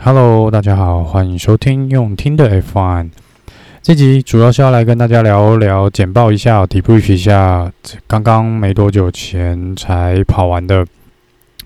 Hello，大家好，欢迎收听用听的 F1。这集主要是要来跟大家聊聊简报一下，debrief 一下刚刚没多久前才跑完的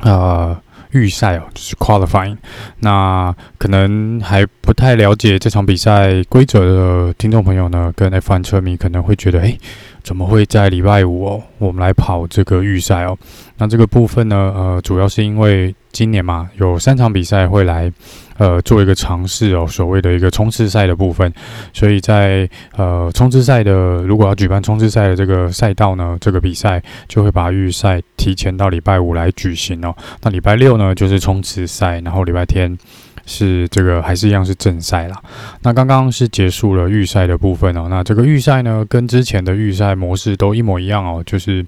呃预赛哦，就是 qualifying。那可能还不太了解这场比赛规则的听众朋友呢，跟 F1 车迷可能会觉得，诶，怎么会在礼拜五哦，我们来跑这个预赛哦？那这个部分呢，呃，主要是因为今年嘛，有三场比赛会来。呃，做一个尝试哦，所谓的一个冲刺赛的部分，所以在呃冲刺赛的，如果要举办冲刺赛的这个赛道呢，这个比赛就会把预赛提前到礼拜五来举行哦。那礼拜六呢就是冲刺赛，然后礼拜天是这个还是一样是正赛啦。那刚刚是结束了预赛的部分哦，那这个预赛呢跟之前的预赛模式都一模一样哦，就是。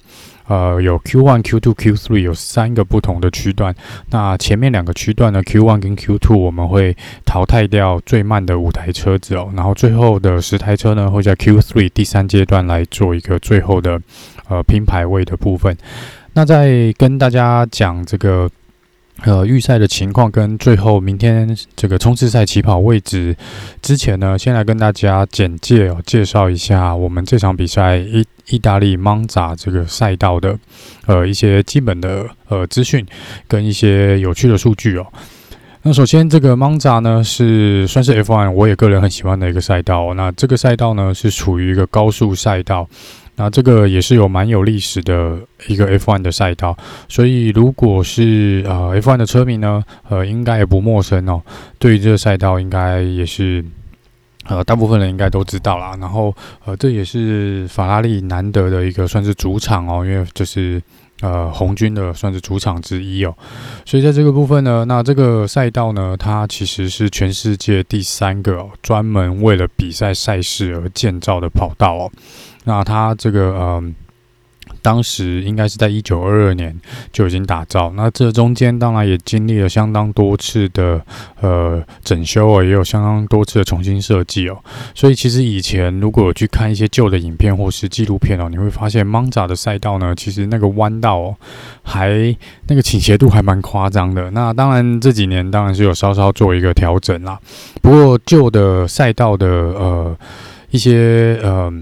呃，有 Q1、Q2、Q3 有三个不同的区段。那前面两个区段呢，Q1 跟 Q2 我们会淘汰掉最慢的五台车子哦，然后最后的十台车呢会在 Q3 第三阶段来做一个最后的呃拼排位的部分。那在跟大家讲这个。呃，预赛的情况跟最后明天这个冲刺赛起跑位置之前呢，先来跟大家简介哦，介绍一下我们这场比赛意意大利蒙扎这个赛道的呃一些基本的呃资讯跟一些有趣的数据哦。那首先这个蒙扎呢是算是 F1 我也个人很喜欢的一个赛道。那这个赛道呢是处于一个高速赛道。那这个也是有蛮有历史的一个 F1 的赛道，所以如果是呃 F1 的车迷呢，呃，应该也不陌生哦。对于这个赛道，应该也是呃大部分人应该都知道啦。然后呃，这也是法拉利难得的一个算是主场哦，因为这是呃红军的算是主场之一哦。所以在这个部分呢，那这个赛道呢，它其实是全世界第三个，专门为了比赛赛事而建造的跑道哦。那它这个嗯，当时应该是在一九二二年就已经打造。那这中间当然也经历了相当多次的呃整修哦，也有相当多次的重新设计哦。所以其实以前如果去看一些旧的影片或是纪录片哦，你会发现蒙扎的赛道呢，其实那个弯道哦，还那个倾斜度还蛮夸张的。那当然这几年当然是有稍稍做一个调整啦。不过旧的赛道的呃一些呃。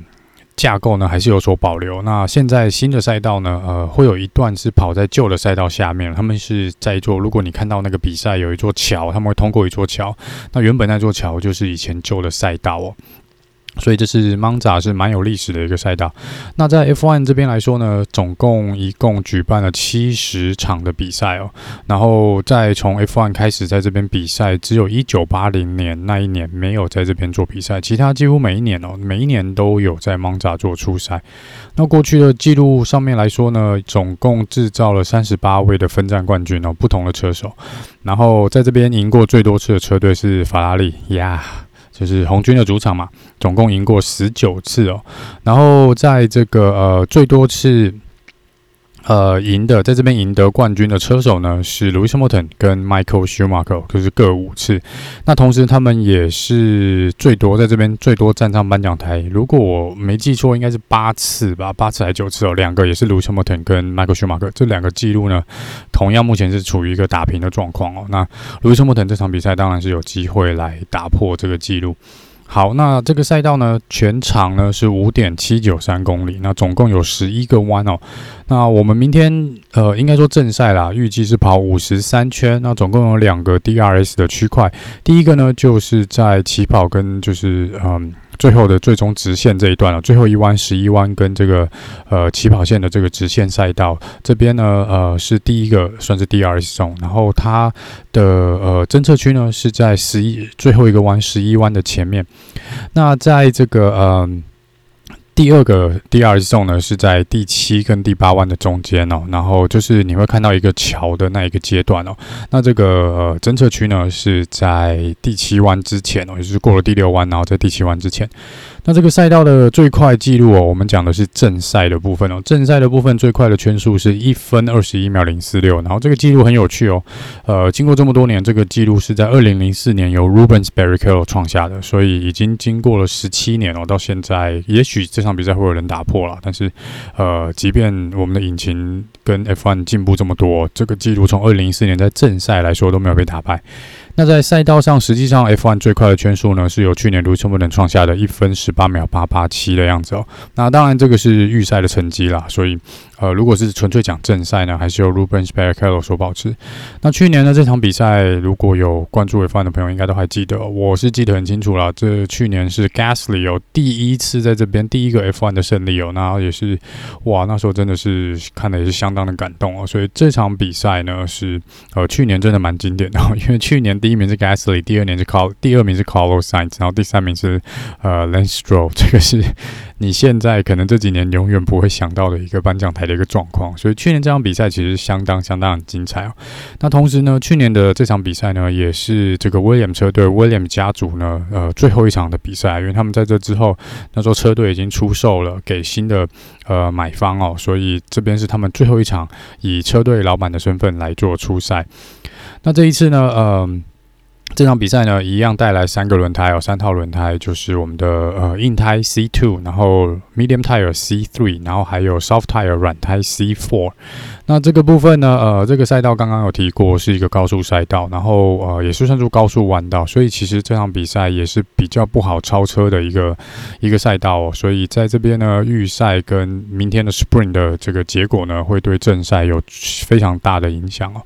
架构呢还是有所保留。那现在新的赛道呢，呃，会有一段是跑在旧的赛道下面。他们是在做，如果你看到那个比赛有一座桥，他们会通过一座桥。那原本那座桥就是以前旧的赛道哦。所以这是蒙扎是蛮有历史的一个赛道。那在 F1 这边来说呢，总共一共举办了七十场的比赛哦。然后再从 F1 开始在这边比赛，只有一九八零年那一年没有在这边做比赛，其他几乎每一年哦，每一年都有在蒙扎做出赛。那过去的记录上面来说呢，总共制造了三十八位的分站冠军哦，不同的车手。然后在这边赢过最多次的车队是法拉利呀。Yeah 就是红军的主场嘛，总共赢过十九次哦。然后在这个呃最多次呃赢的，在这边赢得冠军的车手呢是 Lewis Hamilton 跟 Michael Schumacher，就是各五次。那同时他们也是最多在这边最多站上颁奖台。如果我没记错，应该是八次吧，八次还是九次哦。两个也是 Lewis Hamilton 跟 Michael Schumacher 这两个记录呢，同样目前是处于一个打平的状况哦。那 Lewis Hamilton 这场比赛当然是有机会来打破这个记录。好，那这个赛道呢，全长呢是五点七九三公里，那总共有十一个弯哦。那我们明天呃，应该说正赛啦，预计是跑五十三圈，那总共有两个 DRS 的区块，第一个呢就是在起跑跟就是嗯。最后的最终直线这一段了，最后一弯十一弯跟这个呃起跑线的这个直线赛道这边呢，呃是第一个算是 DRS zone，然后它的呃侦测区呢是在十一最后一个弯十一弯的前面，那在这个呃。第二个第二重呢是在第七跟第八弯的中间哦，然后就是你会看到一个桥的那一个阶段哦。那这个侦测区呢是在第七弯之前哦，也就是过了第六弯，然后在第七弯之前。那这个赛道的最快记录哦，我们讲的是正赛的部分哦。正赛的部分最快的圈数是一分二十一秒零四六，然后这个记录很有趣哦。呃，经过这么多年，这个记录是在二零零四年由 Rubens Barrichello 创下的，所以已经经过了十七年哦，到现在，也许这场比赛会有人打破了。但是，呃，即便我们的引擎跟 F1 进步这么多，这个记录从二零零四年在正赛来说都没有被打败。那在赛道上，实际上 F1 最快的圈速呢，是由去年卢森堡能创下的一分十八秒八八七的样子哦。那当然，这个是预赛的成绩啦，所以呃，如果是纯粹讲正赛呢，还是由 Rubens Barrichello 所保持。那去年呢，这场比赛如果有关注 F1 的朋友，应该都还记得，我是记得很清楚啦。这去年是 Gasly 有第一次在这边第一个 F1 的胜利哦，那也是哇，那时候真的是看的也是相当的感动哦。所以这场比赛呢，是呃去年真的蛮经典的，因为去年。第一名是 Gasly，第二年是 Carl，第二名是 Carlos Sainz，然后第三名是呃 Lance Stroll。这个是你现在可能这几年永远不会想到的一个颁奖台的一个状况。所以去年这场比赛其实相当相当精彩哦。那同时呢，去年的这场比赛呢，也是这个威廉车队威廉家族呢呃最后一场的比赛，因为他们在这之后那时候车队已经出售了给新的呃买方哦，所以这边是他们最后一场以车队老板的身份来做出赛。那这一次呢，呃。这场比赛呢，一样带来三个轮胎哦，三套轮胎，就是我们的呃硬胎 C two，然后 Medium Tire C three，然后还有 Soft Tire 软胎 C four。那这个部分呢，呃，这个赛道刚刚有提过是一个高速赛道，然后呃也是算作高速弯道，所以其实这场比赛也是比较不好超车的一个一个赛道哦。所以在这边呢，预赛跟明天的 Spring 的这个结果呢，会对正赛有非常大的影响哦。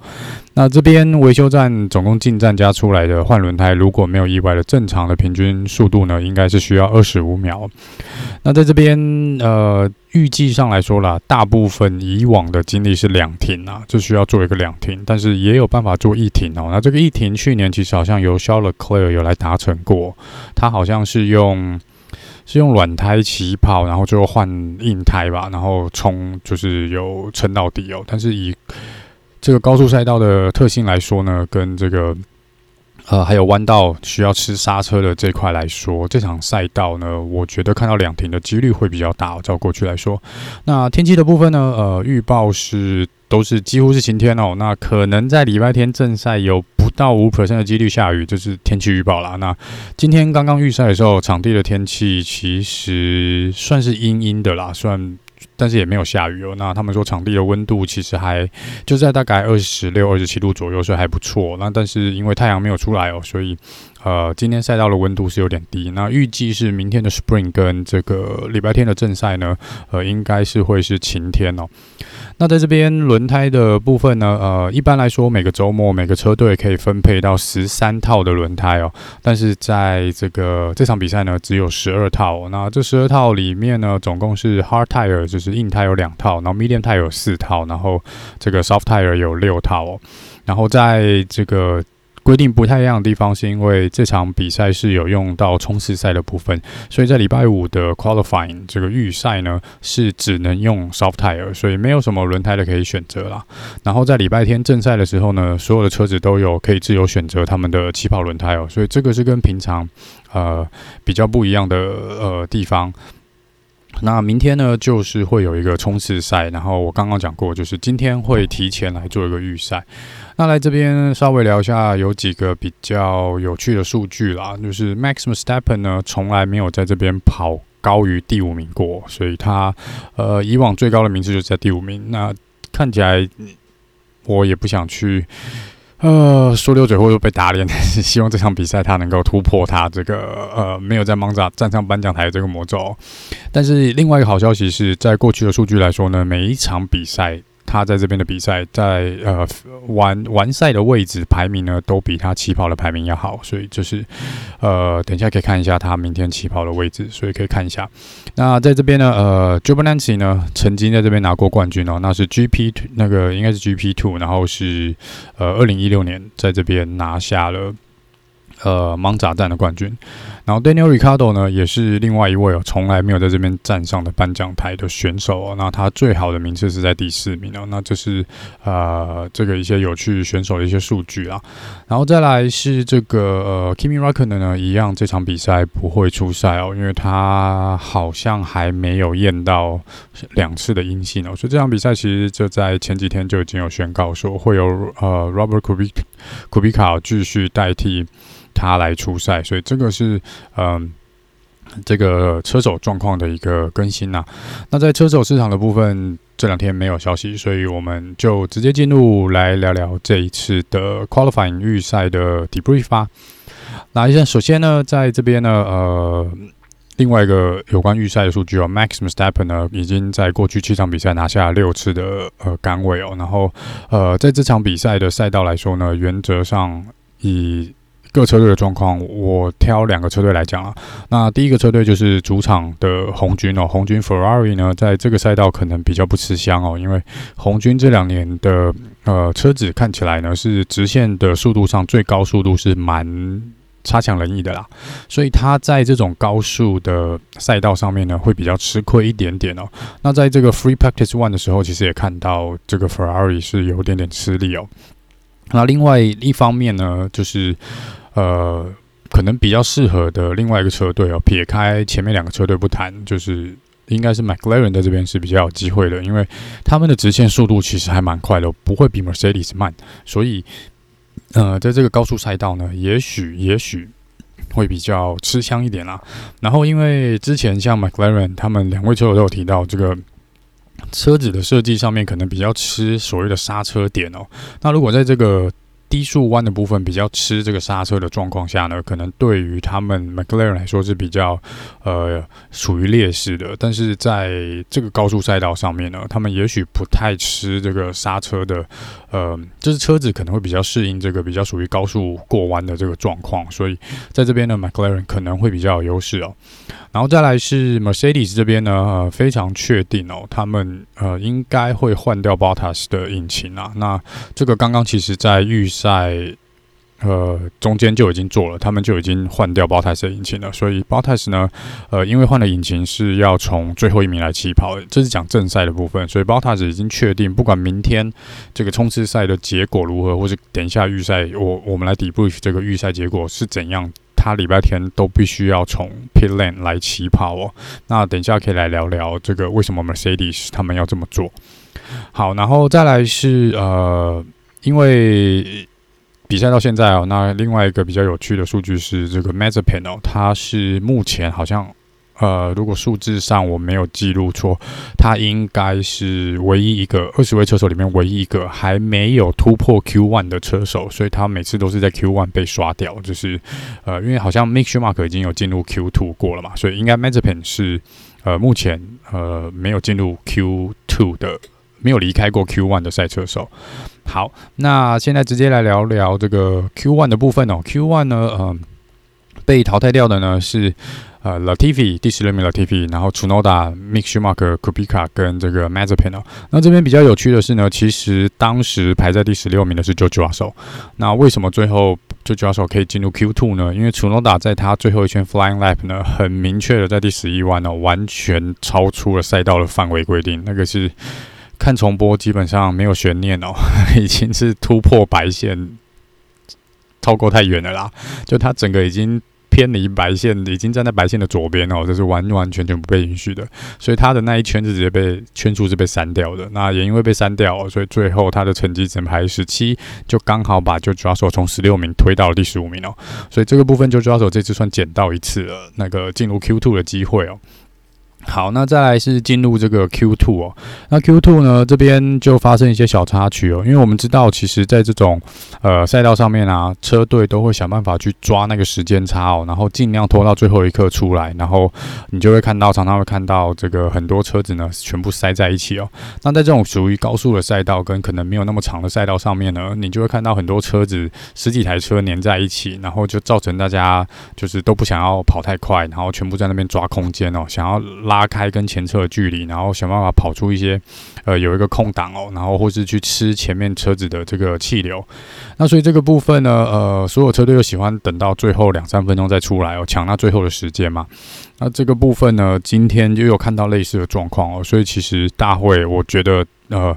那这边维修站总共进站加出来的换轮胎，如果没有意外的正常的平均速度呢，应该是需要二十五秒。那在这边呃，预计上来说啦，大部分以往的经历是两停啊，就需要做一个两停，但是也有办法做一停哦。那这个一停去年其实好像由 Charles Leclerc 有来达成过，他好像是用是用软胎起跑，然后最后换硬胎吧，然后冲就是有撑到底哦。但是以这个高速赛道的特性来说呢，跟这个呃还有弯道需要吃刹车的这块来说，这场赛道呢，我觉得看到两停的几率会比较大。照过去来说，那天气的部分呢，呃，预报是都是几乎是晴天哦。那可能在礼拜天正赛有不到五 percent 的几率下雨，就是天气预报啦。那今天刚刚预赛的时候，场地的天气其实算是阴阴的啦，算。但是也没有下雨哦。那他们说场地的温度其实还就在大概二十六、二十七度左右，所以还不错。那但是因为太阳没有出来哦，所以呃，今天赛道的温度是有点低。那预计是明天的 Spring 跟这个礼拜天的正赛呢，呃，应该是会是晴天哦。那在这边轮胎的部分呢，呃，一般来说每个周末每个车队可以分配到十三套的轮胎哦，但是在这个这场比赛呢，只有十二套。那这十二套里面呢，总共是 Hard Tire 就是硬胎有两套，然后 Medium Tire 有四套，然后这个 Soft Tire 有六套哦，然后在这个。规定不太一样的地方，是因为这场比赛是有用到冲刺赛的部分，所以在礼拜五的 qualifying 这个预赛呢，是只能用 soft tire，所以没有什么轮胎的可以选择啦。然后在礼拜天正赛的时候呢，所有的车子都有可以自由选择他们的起跑轮胎哦，所以这个是跟平常呃比较不一样的呃地方。那明天呢，就是会有一个冲刺赛，然后我刚刚讲过，就是今天会提前来做一个预赛。那来这边稍微聊一下，有几个比较有趣的数据啦，就是 Max Verstappen 呢，从来没有在这边跑高于第五名过，所以他呃以往最高的名次就是在第五名。那看起来我也不想去。呃，说溜嘴或者被打脸，但是希望这场比赛他能够突破他这个呃没有在芒扎站上颁奖台的这个魔咒。但是另外一个好消息是在过去的数据来说呢，每一场比赛。他在这边的比赛，在呃完完赛的位置排名呢，都比他起跑的排名要好，所以就是呃，等一下可以看一下他明天起跑的位置，所以可以看一下。那在这边呢，呃 j u b a n a n c y 呢曾经在这边拿过冠军哦，那是 GP 那个应该是 GP Two，然后是呃二零一六年在这边拿下了。呃，盲扎站的冠军，然后 Daniel Ricardo 呢，也是另外一位哦，从来没有在这边站上的颁奖台的选手哦。那他最好的名次是在第四名哦。那这是呃，这个一些有趣选手的一些数据啊。然后再来是这个呃，Kimi r a c k o n 呢，一样这场比赛不会出赛哦，因为他好像还没有验到两次的阴性哦。所以这场比赛其实就在前几天就已经有宣告说会有呃 Robert Kubica 库比卡继续代替。他来出赛，所以这个是嗯这个车手状况的一个更新呐、啊。那在车手市场的部分，这两天没有消息，所以我们就直接进入来聊聊这一次的 Qualifying 预赛的 Debrief 吧。那一下，首先呢，在这边呢，呃，另外一个有关预赛的数据哦，Max m e s t a p p e n 呢已经在过去七场比赛拿下六次的呃杆位哦，然后呃，在这场比赛的赛道来说呢，原则上以各车队的状况，我挑两个车队来讲啊。那第一个车队就是主场的红军哦，红军 Ferrari 呢，在这个赛道可能比较不吃香哦，因为红军这两年的呃车子看起来呢是直线的速度上最高速度是蛮差强人意的啦，所以他在这种高速的赛道上面呢会比较吃亏一点点哦。那在这个 Free Practice One 的时候，其实也看到这个 Ferrari 是有点点吃力哦。那另外一方面呢，就是。呃，可能比较适合的另外一个车队哦，撇开前面两个车队不谈，就是应该是 McLaren 在这边是比较有机会的，因为他们的直线速度其实还蛮快的，不会比 Mercedes 慢，所以呃，在这个高速赛道呢，也许也许会比较吃香一点啦。然后因为之前像 McLaren 他们两位车友都有提到，这个车子的设计上面可能比较吃所谓的刹车点哦。那如果在这个低速弯的部分比较吃这个刹车的状况下呢，可能对于他们 McLaren 来说是比较呃属于劣势的。但是在这个高速赛道上面呢，他们也许不太吃这个刹车的，呃，就是车子可能会比较适应这个比较属于高速过弯的这个状况。所以在这边呢，McLaren 可能会比较有优势哦。然后再来是 Mercedes 这边呢，呃，非常确定哦，他们呃应该会换掉 Bottas 的引擎啊。那这个刚刚其实在预赛呃中间就已经做了，他们就已经换掉 Bottas 的引擎了。所以 Bottas 呢，呃，因为换了引擎是要从最后一名来起跑，这是讲正赛的部分。所以 Bottas 已经确定，不管明天这个冲刺赛的结果如何，或是等一下预赛，我我们来 debrief 这个预赛结果是怎样。他礼拜天都必须要从 pit lane 来起跑哦。那等一下可以来聊聊这个为什么 Mercedes 他们要这么做。好，然后再来是呃，因为比赛到现在哦，那另外一个比较有趣的数据是这个 Mazepin 哦，它是目前好像。呃，如果数字上我没有记录错，他应该是唯一一个二十位车手里面唯一一个还没有突破 Q1 的车手，所以他每次都是在 Q1 被刷掉。就是呃，因为好像 Mick Schumacher 已经有进入 Q2 过了嘛，所以应该 Mazepin 是呃目前呃没有进入 Q2 的，没有离开过 Q1 的赛车手。好，那现在直接来聊聊这个 Q1 的部分哦。Q1 呢，嗯、呃，被淘汰掉的呢是。呃，Latifi 第十六名 Latifi，然后 Tsunoda、Mick Schumacher、Kubica 跟这个 Mazepin。那这边比较有趣的是呢，其实当时排在第十六名的是 George Russell。那为什么最后 George Russell 可以进入 Q2 呢？因为 Tsunoda 在他最后一圈 Flying Lap 呢，很明确的在第十一弯呢，完全超出了赛道的范围规定。那个是看重播基本上没有悬念哦，已经是突破白线，超过太远了啦。就他整个已经。偏离白线，已经站在白线的左边哦，这是完完全全不被允许的，所以他的那一圈是直接被圈数是被删掉的。那也因为被删掉，所以最后他的成绩只排十七，就刚好把就抓手从十六名推到了第十五名哦。所以这个部分就抓手这次算捡到一次了，那个进入 Q two 的机会哦。好，那再来是进入这个 Q2 哦。那 Q2 呢，这边就发生一些小插曲哦。因为我们知道，其实，在这种呃赛道上面啊，车队都会想办法去抓那个时间差哦，然后尽量拖到最后一刻出来。然后你就会看到，常常会看到这个很多车子呢，全部塞在一起哦。那在这种属于高速的赛道跟可能没有那么长的赛道上面呢，你就会看到很多车子十几台车粘在一起，然后就造成大家就是都不想要跑太快，然后全部在那边抓空间哦，想要拉。拉开跟前车的距离，然后想办法跑出一些，呃，有一个空档哦，然后或是去吃前面车子的这个气流。那所以这个部分呢，呃，所有车队又喜欢等到最后两三分钟再出来哦，抢那最后的时间嘛。那这个部分呢，今天就有看到类似的状况哦，所以其实大会我觉得，呃。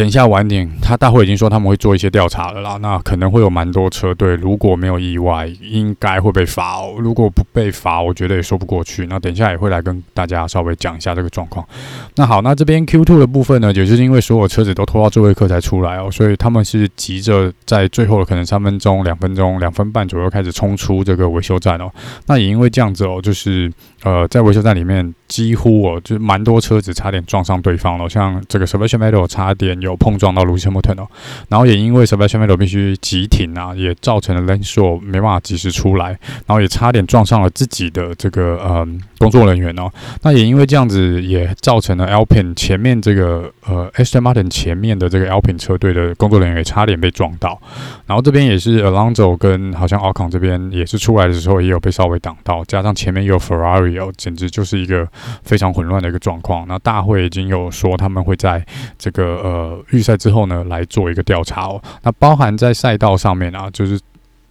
等一下晚点，他大会已经说他们会做一些调查了啦。那可能会有蛮多车队，如果没有意外，应该会被罚哦。如果不被罚，我觉得也说不过去。那等一下也会来跟大家稍微讲一下这个状况。那好，那这边 Q2 的部分呢，也是因为所有车子都拖到最后一刻才出来哦，所以他们是急着在最后的可能三分钟、两分钟、两分半左右开始冲出这个维修站哦。那也因为这样子哦，就是呃，在维修站里面几乎哦，就蛮多车子差点撞上对方了，像这个 Sebastian Metal 差点。有有碰撞到 Lewis Hamilton 哦，然后也因为 Sebastian Vettel 必须急停啊，也造成了 l a n s h o w 没办法及时出来，然后也差点撞上了自己的这个嗯工作人员哦。那也因为这样子，也造成了 Alpine 前面这个呃 Aston Martin 前面的这个 Alpine 车队的工作人员也差点被撞到。然后这边也是 Alonso 跟好像 Alcon 这边也是出来的时候也有被稍微挡到，加上前面有 Ferrari 哦，简直就是一个非常混乱的一个状况。那大会已经有说他们会在这个。呃，预赛之后呢，来做一个调查哦。那包含在赛道上面啊，就是。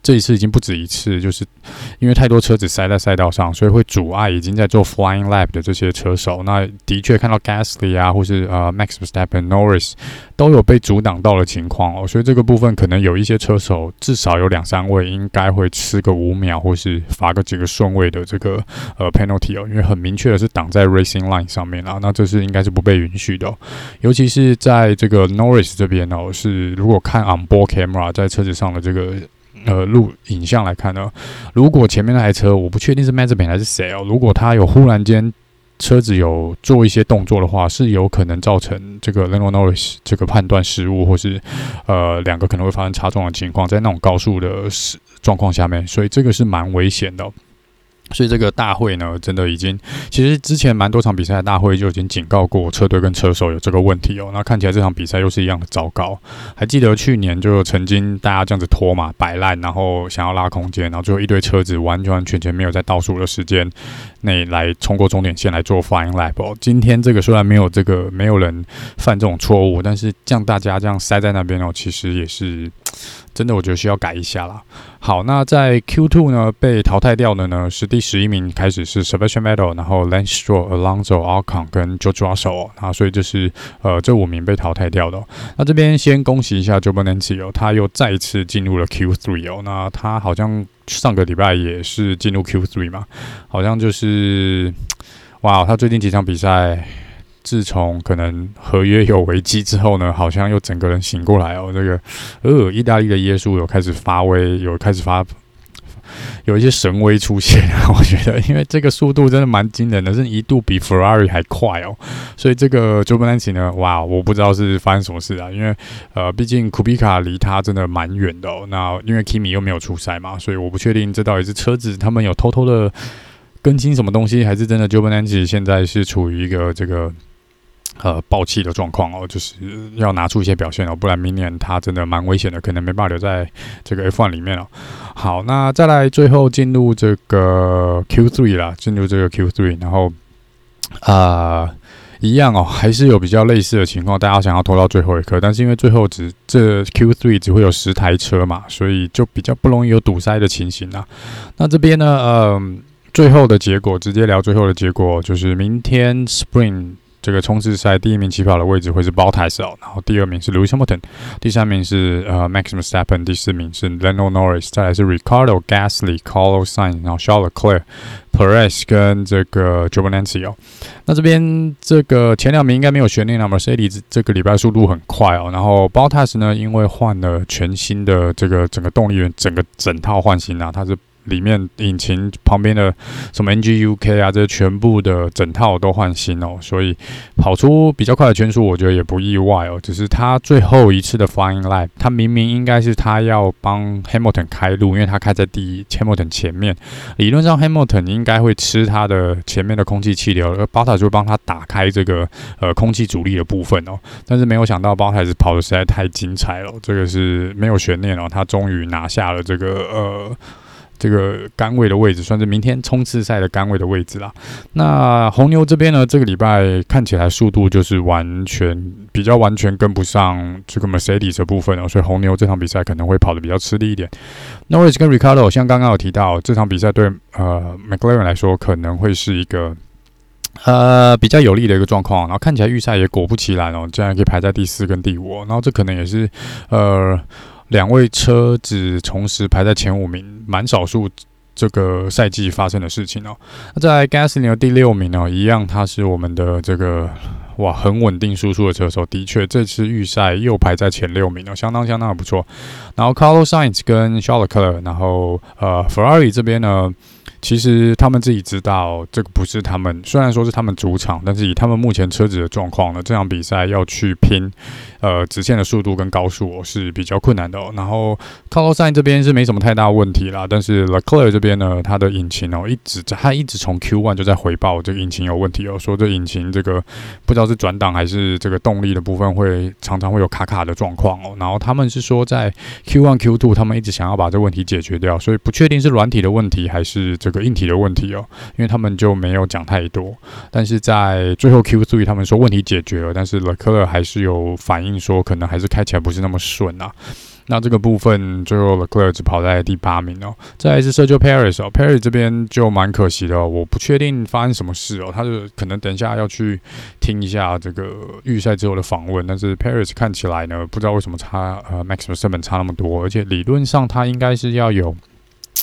这一次已经不止一次，就是因为太多车子塞在赛道上，所以会阻碍已经在做 flying lap 的这些车手。那的确看到 Gasly 啊，或是呃 Max Verstappen、Norris 都有被阻挡到的情况哦。所以这个部分可能有一些车手，至少有两三位应该会吃个五秒，或是罚个几个顺位的这个呃 penalty 哦。因为很明确的是挡在 racing line 上面啊，那这是应该是不被允许的。尤其是在这个 Norris 这边哦，是如果看 onboard camera 在车子上的这个。呃，录影像来看呢，如果前面那台车，我不确定是 Mazepin 还是谁哦，如果他有忽然间车子有做一些动作的话，是有可能造成这个 Lando Norris 这个判断失误，或是呃两个可能会发生擦撞的情况，在那种高速的状况下面，所以这个是蛮危险的。所以这个大会呢，真的已经，其实之前蛮多场比赛的大会就已经警告过车队跟车手有这个问题哦。那看起来这场比赛又是一样的糟糕。还记得去年就曾经大家这样子拖嘛，摆烂，然后想要拉空间，然后最后一堆车子完完全全没有在倒数的时间内来冲过终点线来做 flying lap 哦。今天这个虽然没有这个没有人犯这种错误，但是这样大家这样塞在那边哦，其实也是。真的，我觉得需要改一下啦。好，那在 Q2 呢，被淘汰掉的呢是第十一名开始是 Sebastian Vettel，然后 Lance Stroll、Alonso、Ocon 跟 George Russell 啊，所以就是呃这五名被淘汰掉的。那这边先恭喜一下 Giovinazzi 哦，他又再次进入了 Q3 哦。那他好像上个礼拜也是进入 Q3 嘛，好像就是哇，他最近几场比赛。自从可能合约有危机之后呢，好像又整个人醒过来哦。这个呃，意大利的耶稣有开始发威，有开始发有一些神威出现。我觉得，因为这个速度真的蛮惊人的，是一度比 Ferrari 还快哦。所以这个 Giovinazzi 呢，哇，我不知道是发生什么事啊。因为呃，毕竟库比卡离他真的蛮远的哦。那因为 Kimi 又没有出赛嘛，所以我不确定这到底是车子他们有偷偷的更新什么东西，还是真的 Giovinazzi 现在是处于一个这个。呃，爆气的状况哦，就是要拿出一些表现哦，不然明年他真的蛮危险的，可能没办法留在这个 F1 里面哦。好，那再来最后进入这个 Q3 啦，进入这个 Q3，然后啊、一样哦，还是有比较类似的情况，大家想要拖到最后一刻，但是因为最后只这 Q3 只会有十台车嘛，所以就比较不容易有堵塞的情形啊。那这边呢，呃，最后的结果直接聊最后的结果，就是明天 Spring。这个冲刺赛第一名起跑的位置会是 Bottas 哦，然后第二名是 Lewis Hamilton，第三名是呃 Max Verstappen，第四名是 Lando Norris，再来是 Ricardo Gasly、Carlos Sainz，然后 Charles Leclerc、Perez 跟这个 Giovinazzi 哦。那这边这个前两名应该没有悬念了，Mercedes 这个礼拜速度很快哦，然后 Bottas 呢，因为换了全新的这个整个动力源，整个整套换新啊，它是。里面引擎旁边的什么 NGUK 啊，这全部的整套都换新哦，所以跑出比较快的圈数，我觉得也不意外哦。只是他最后一次的 Flying Lap，他明明应该是他要帮 Hamilton 开路，因为他开在第一 Hamilton 前面，理论上 Hamilton 应该会吃他的前面的空气气流，而 b o t a 就会帮他打开这个呃空气阻力的部分哦。但是没有想到 b o t a 跑的实在太精彩了，这个是没有悬念哦，他终于拿下了这个呃。这个杆位的位置算是明天冲刺赛的杆位的位置啦。那红牛这边呢，这个礼拜看起来速度就是完全比较完全跟不上这个 Mercedes 的部分哦，所以红牛这场比赛可能会跑得比较吃力一点。Norris 跟 Ricardo 像刚刚有提到，这场比赛对呃 McLaren 来说可能会是一个呃，比较有利的一个状况，然后看起来预赛也果不其然哦，竟然可以排在第四跟第五，然后这可能也是呃两位车子同时排在前五名，蛮少数这个赛季发生的事情哦。那在 Gasly 的第六名哦，一样他是我们的这个哇很稳定输出的车手，的确这次预赛又排在前六名哦，相当相当的不错。然后 Carlos Sainz 跟 Charles Leclerc，然后呃 Ferrari 这边呢。其实他们自己知道，这个不是他们，虽然说是他们主场，但是以他们目前车子的状况呢，这场比赛要去拼，呃，直线的速度跟高速哦是比较困难的哦。然后卡洛赛这边是没什么太大问题啦，但是 Leclerc 这边呢，它的引擎哦，一直在，他一直从 Q1 就在回报这个引擎有问题哦，说这引擎这个不知道是转档还是这个动力的部分会常常会有卡卡的状况哦。然后他们是说在 Q1、Q2 他们一直想要把这问题解决掉，所以不确定是软体的问题还是这。这个硬体的问题哦，因为他们就没有讲太多，但是在最后 Q3 他们说问题解决了，但是勒克莱尔还是有反应说可能还是开起来不是那么顺啊。那这个部分最后勒克莱尔只跑在第八名哦。再来是 Sergio p a r i s 哦 p a r i s 这边就蛮可惜的，我不确定发生什么事哦，他就可能等一下要去听一下这个预赛之后的访问，但是 p a r i s 看起来呢，不知道为什么差呃 Max v e r s t e p e n 差那么多，而且理论上他应该是要有。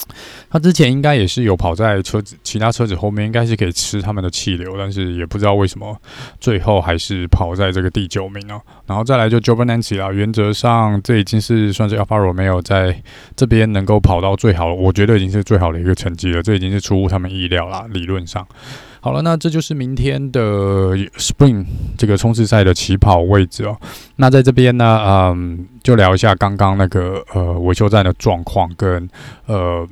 他之前应该也是有跑在车子其他车子后面，应该是可以吃他们的气流，但是也不知道为什么最后还是跑在这个第九名哦。然后再来就 Jovananci 啦，原则上这已经是算是 Alfa Romeo 在这边能够跑到最好，我觉得已经是最好的一个成绩了，这已经是出乎他们意料啦，理论上。好了，那这就是明天的 Spring 这个冲刺赛的起跑位置哦。那在这边呢，嗯，就聊一下刚刚那个呃维修站的状况跟呃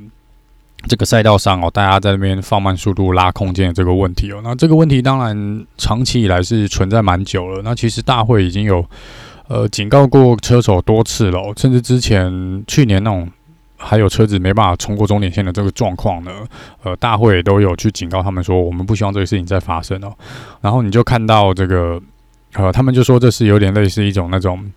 这个赛道上哦，大家在那边放慢速度拉空间的这个问题哦。那这个问题当然长期以来是存在蛮久了。那其实大会已经有呃警告过车手多次了，甚至之前去年那种。还有车子没办法冲过终点线的这个状况呢，呃，大会都有去警告他们说，我们不希望这个事情再发生哦。然后你就看到这个，呃，他们就说这是有点类似一种那种。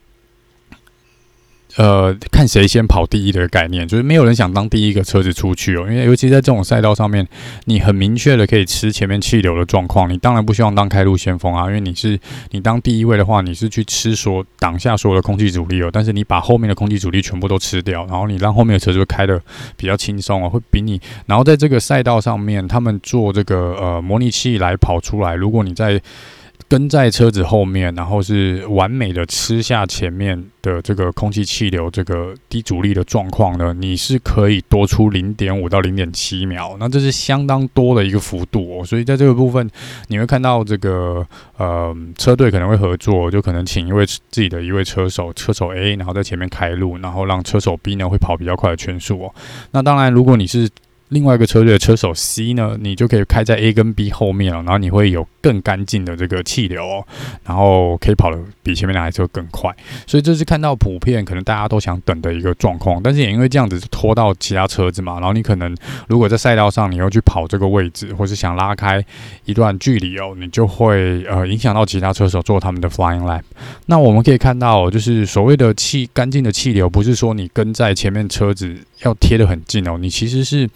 呃，看谁先跑第一的概念，就是没有人想当第一个车子出去哦，因为尤其在这种赛道上面，你很明确的可以吃前面气流的状况，你当然不希望当开路先锋啊，因为你是你当第一位的话，你是去吃所挡下所有的空气阻力哦，但是你把后面的空气阻力全部都吃掉，然后你让后面的车子开得比较轻松哦，会比你，然后在这个赛道上面，他们做这个呃模拟器来跑出来，如果你在。跟在车子后面，然后是完美的吃下前面的这个空气气流，这个低阻力的状况呢，你是可以多出零点五到零点七秒，那这是相当多的一个幅度哦。所以在这个部分，你会看到这个呃车队可能会合作，就可能请一位自己的一位车手，车手 A，然后在前面开路，然后让车手 B 呢会跑比较快的圈速哦。那当然，如果你是另外一个车队的车手 C 呢，你就可以开在 A 跟 B 后面了，然后你会有更干净的这个气流哦，然后可以跑得比前面那台车更快。所以这是看到普遍可能大家都想等的一个状况，但是也因为这样子拖到其他车子嘛，然后你可能如果在赛道上你要去跑这个位置，或是想拉开一段距离哦，你就会呃影响到其他车手做他们的 flying lap。那我们可以看到，就是所谓的气干净的气流，不是说你跟在前面车子要贴的很近哦，你其实是。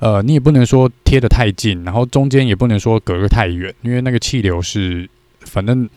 呃，你也不能说贴的太近，然后中间也不能说隔得太远，因为那个气流是，反正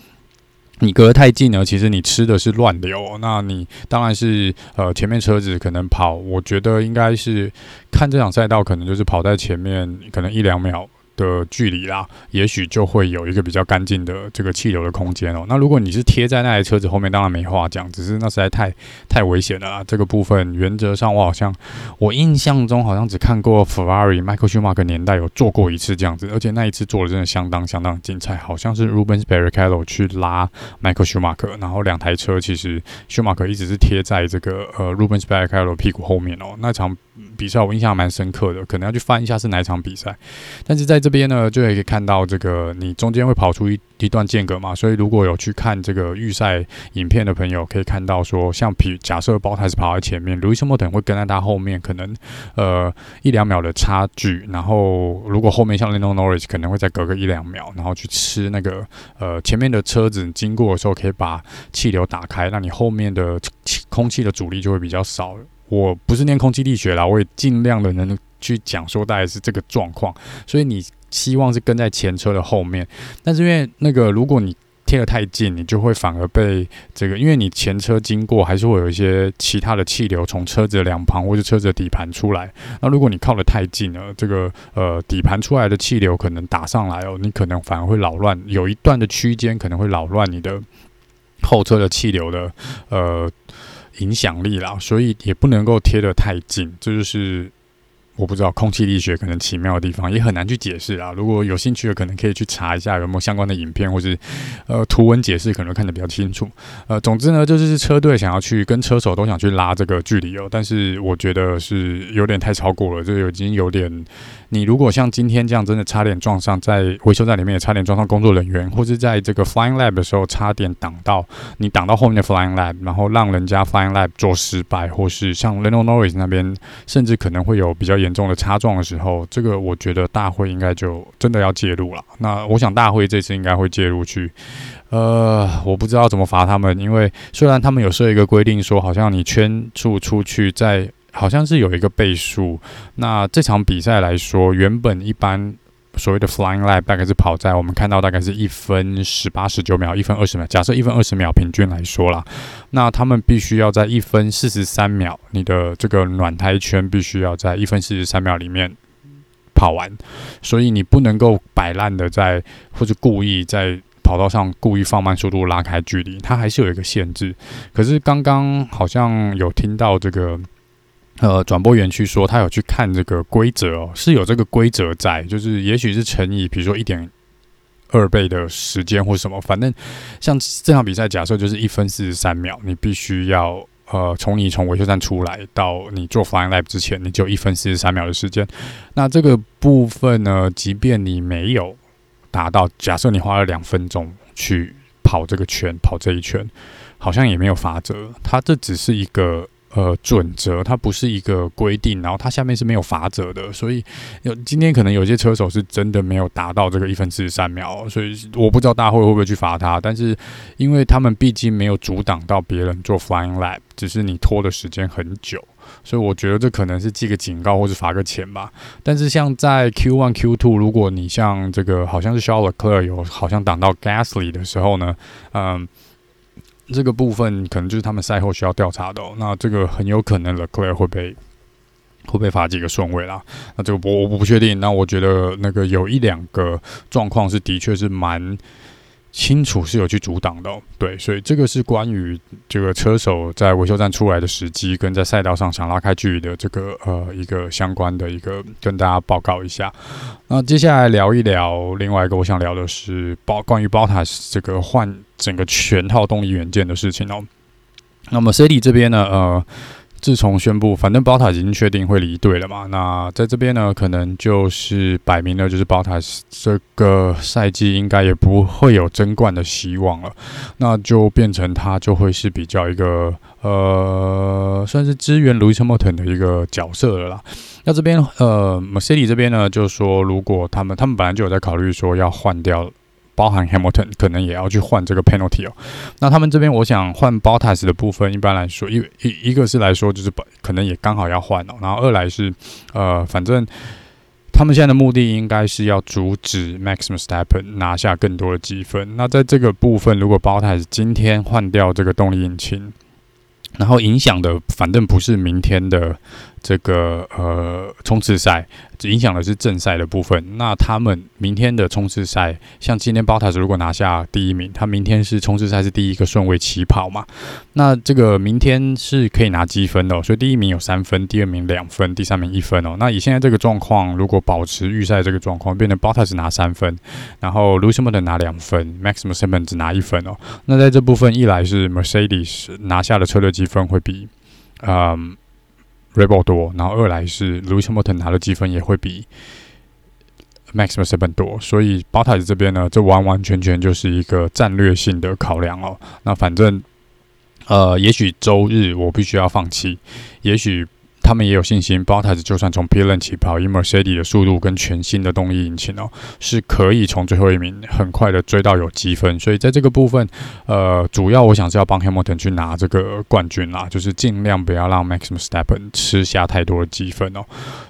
你隔太近呢，其实你吃的是乱流。那你当然是呃前面车子可能跑，我觉得应该是看这场赛道，可能就是跑在前面，可能一两秒。的距离啦，也许就会有一个比较干净的这个气流的空间哦。那如果你是贴在那台车子后面，当然没话讲，只是那实在太太危险了。这个部分原则上，我好像我印象中好像只看过 Ferrari Michael Schumacher 年代有做过一次这样子，而且那一次做的真的相当相当精彩，好像是 Rubens Barrichello 去拉 Michael Schumacher，然后两台车其实 Schumacher 一直是贴在这个呃 Rubens Barrichello 屁股后面哦。那场比赛我印象蛮深刻的，可能要去翻一下是哪一场比赛，但是在这边呢，就可以看到这个你中间会跑出一一段间隔嘛，所以如果有去看这个预赛影片的朋友，可以看到说，像比假设包台是跑在前面，Lewis Hamilton 会跟在他后面，可能呃一两秒的差距，然后如果后面像 Lando Norris 可能会再隔个一两秒，然后去吃那个呃前面的车子经过的时候，可以把气流打开，那你后面的气空气的阻力就会比较少了。我不是念空气力学啦，我也尽量的能去讲说大概是这个状况，所以你希望是跟在前车的后面，但是因为那个如果你贴得太近，你就会反而被这个，因为你前车经过，还是会有一些其他的气流从车子的两旁或者车子的底盘出来。那如果你靠得太近了，这个呃底盘出来的气流可能打上来哦，你可能反而会扰乱，有一段的区间可能会扰乱你的后车的气流的呃影响力啦，所以也不能够贴得太近，这就是。我不知道空气力学可能奇妙的地方也很难去解释啊。如果有兴趣的，可能可以去查一下有没有相关的影片，或是呃图文解释，可能看得比较清楚。呃，总之呢，就是车队想要去跟车手都想去拉这个距离哦，但是我觉得是有点太超过了，就已经有点。你如果像今天这样，真的差点撞上，在维修站里面也差点撞上工作人员，或是在这个 Flying Lab 的时候差点挡到你挡到后面的 Flying Lab，然后让人家 Flying Lab 做失败，或是像 Lando Norris 那边，甚至可能会有比较严严重的擦撞的时候，这个我觉得大会应该就真的要介入了。那我想大会这次应该会介入去，呃，我不知道怎么罚他们，因为虽然他们有设一个规定说，好像你圈出出去在。好像是有一个倍数。那这场比赛来说，原本一般所谓的 flying lap 大概是跑在我们看到大概是一分十八十九秒，一分二十秒。假设一分二十秒平均来说啦，那他们必须要在一分四十三秒，你的这个暖胎圈必须要在一分四十三秒里面跑完。所以你不能够摆烂的在，或者故意在跑道上故意放慢速度拉开距离，它还是有一个限制。可是刚刚好像有听到这个。呃，转播员去说他有去看这个规则哦，是有这个规则在，就是也许是乘以比如说一点二倍的时间或什么，反正像这场比赛假设就是一分四十三秒，你必须要呃从你从维修站出来到你做 flying lap 之前，你就一分四十三秒的时间。那这个部分呢，即便你没有达到，假设你花了两分钟去跑这个圈，跑这一圈，好像也没有罚则，它这只是一个。呃，准则它不是一个规定，然后它下面是没有罚则的，所以有今天可能有些车手是真的没有达到这个一分四十三秒，所以我不知道大会会不会去罚他，但是因为他们毕竟没有阻挡到别人做 flying lap，只是你拖的时间很久，所以我觉得这可能是记个警告或是罚个钱吧。但是像在 Q one Q two，如果你像这个好像是 Charles Leclerc 有好像挡到 Gasly 的时候呢，嗯。这个部分可能就是他们赛后需要调查的哦。那这个很有可能 Leclerc 会被会被罚几个顺位啦。那这个我我不确定。那我觉得那个有一两个状况是的确是蛮。清楚是有去阻挡的，对，所以这个是关于这个车手在维修站出来的时机，跟在赛道上想拉开距离的这个呃一个相关的一个跟大家报告一下。那接下来聊一聊另外一个我想聊的是包关于 Bottas 这个换整个全套动力元件的事情哦。那么 c d 这边呢，呃。自从宣布，反正 Bottas 已经确定会离队了嘛，那在这边呢，可能就是摆明了，就是 Bottas 这个赛季应该也不会有争冠的希望了，那就变成他就会是比较一个呃，算是支援 Lewis Hamilton 的一个角色了啦。那这边呃，Mercedes 这边呢，就说如果他们他们本来就有在考虑说要换掉了。包含 Hamilton 可能也要去换这个 penalty 哦。那他们这边，我想换 Bottas 的部分，一般来说，一一一个是来说就是本可能也刚好要换哦。然后二来是，呃，反正他们现在的目的应该是要阻止 Max Verstappen 拿下更多的积分。那在这个部分，如果 Bottas 今天换掉这个动力引擎，然后影响的反正不是明天的这个呃冲刺赛。影响的是正赛的部分。那他们明天的冲刺赛，像今天 Bottas 如果拿下第一名，他明天是冲刺赛是第一个顺位起跑嘛？那这个明天是可以拿积分的哦，所以第一名有三分，第二名两分，第三名一分哦。那以现在这个状况，如果保持预赛这个状况，变成 Bottas 拿三分，然后 Lewis Hamilton 拿两分，Max Verstappen 只拿一分哦。那在这部分一来是 Mercedes 拿下的车队积分会比，嗯。Rebel 多，然后二来是 Louis Hamilton 拿的积分也会比 Max Verstappen 多，所以 Bottas 这边呢，这完完全全就是一个战略性的考量哦。那反正，呃，也许周日我必须要放弃，也许。他们也有信心，Bottas 就算从 PLN 起跑，以 Mercedes 的速度跟全新的动力引擎哦，是可以从最后一名很快的追到有积分。所以在这个部分，呃，主要我想是要帮 Hamilton 去拿这个冠军啦，就是尽量不要让 Max Verstappen 吃下太多的积分哦。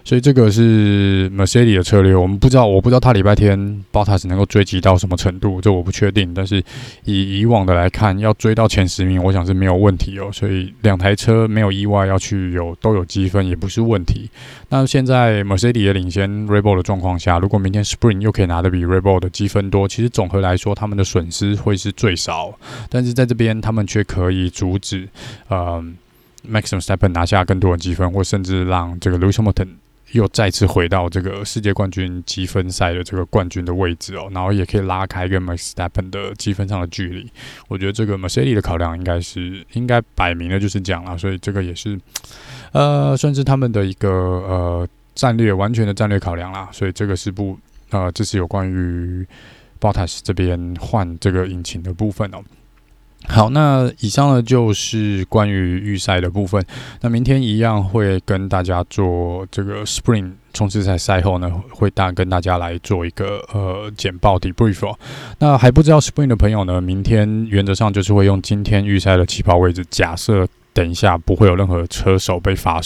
所以这个是 Mercedes 的策略，我们不知道，我不知道他礼拜天 Bottas 能够追击到什么程度，这我不确定。但是以以往的来看，要追到前十名，我想是没有问题哦。所以两台车没有意外要去有都有积分也不是问题。那现在 Mercedes 也领先 Red Bull 的状况下，如果明天 Spring 又可以拿得比 Red Bull 的积分多，其实总和来说他们的损失会是最少。但是在这边他们却可以阻止呃，Maxim s t e p p e n 拿下更多的积分，或甚至让这个 Lewis Hamilton 又再次回到这个世界冠军积分赛的这个冠军的位置哦，然后也可以拉开跟 m a x s t e p p e n 的积分上的距离。我觉得这个 Mercedes 的考量应该是应该摆明了就是这样啦，所以这个也是呃算是他们的一个呃战略完全的战略考量啦。所以这个是不呃这是有关于 Bottas 这边换这个引擎的部分哦。好，那以上呢就是关于预赛的部分。那明天一样会跟大家做这个 Spring 冲刺赛赛后呢，会大跟大家来做一个呃简报 debrief 哦。那还不知道 Spring 的朋友呢，明天原则上就是会用今天预赛的起跑位置。假设等一下不会有任何车手被罚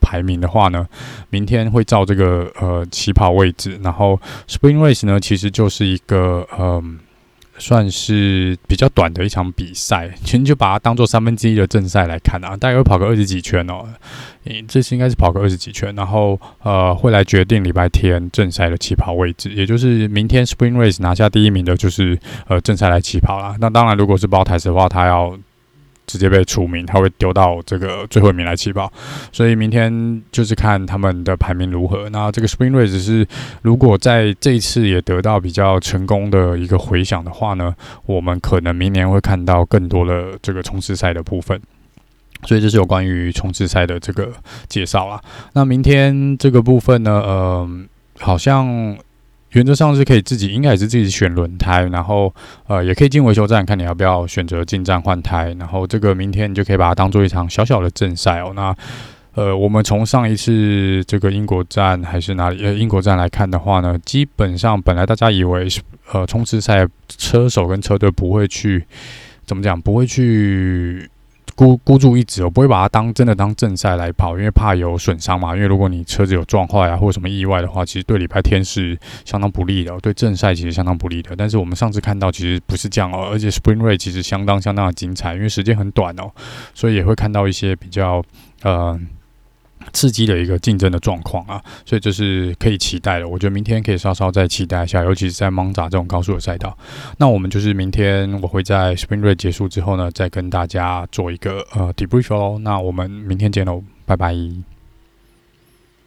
排名的话呢，明天会照这个呃起跑位置。然后 Spring Race 呢，其实就是一个嗯。算是比较短的一场比赛，其实就把它当做三分之一的正赛来看啊，大概会跑个二十几圈哦。嗯，这次应该是跑个二十几圈，然后呃会来决定礼拜天正赛的起跑位置，也就是明天 Spring Race 拿下第一名的，就是呃正赛来起跑啦。那当然，如果是包台的话，他要。直接被除名，他会丢到这个最后一名来起跑，所以明天就是看他们的排名如何。那这个 Spring Race 是如果在这一次也得到比较成功的一个回响的话呢，我们可能明年会看到更多的这个冲刺赛的部分。所以这是有关于冲刺赛的这个介绍啊。那明天这个部分呢，嗯、好像。原则上是可以自己，应该也是自己选轮胎，然后呃也可以进维修站，看你要不要选择进站换胎。然后这个明天你就可以把它当做一场小小的正赛哦。那呃我们从上一次这个英国站还是哪里呃英国站来看的话呢，基本上本来大家以为是呃冲刺赛车手跟车队不会去怎么讲，不会去。孤孤注一掷，我不会把它当真的当正赛来跑，因为怕有损伤嘛。因为如果你车子有撞坏啊，或者什么意外的话，其实对礼拜天是相当不利的，对正赛其实相当不利的。但是我们上次看到其实不是这样哦，而且 Spring Race 其实相当相当的精彩，因为时间很短哦，所以也会看到一些比较呃。刺激的一个竞争的状况啊，所以这是可以期待的。我觉得明天可以稍稍再期待一下，尤其是在蒙扎这种高速的赛道。那我们就是明天我会在 Spring Race 结束之后呢，再跟大家做一个呃 debrief 哦。那我们明天见喽，拜拜。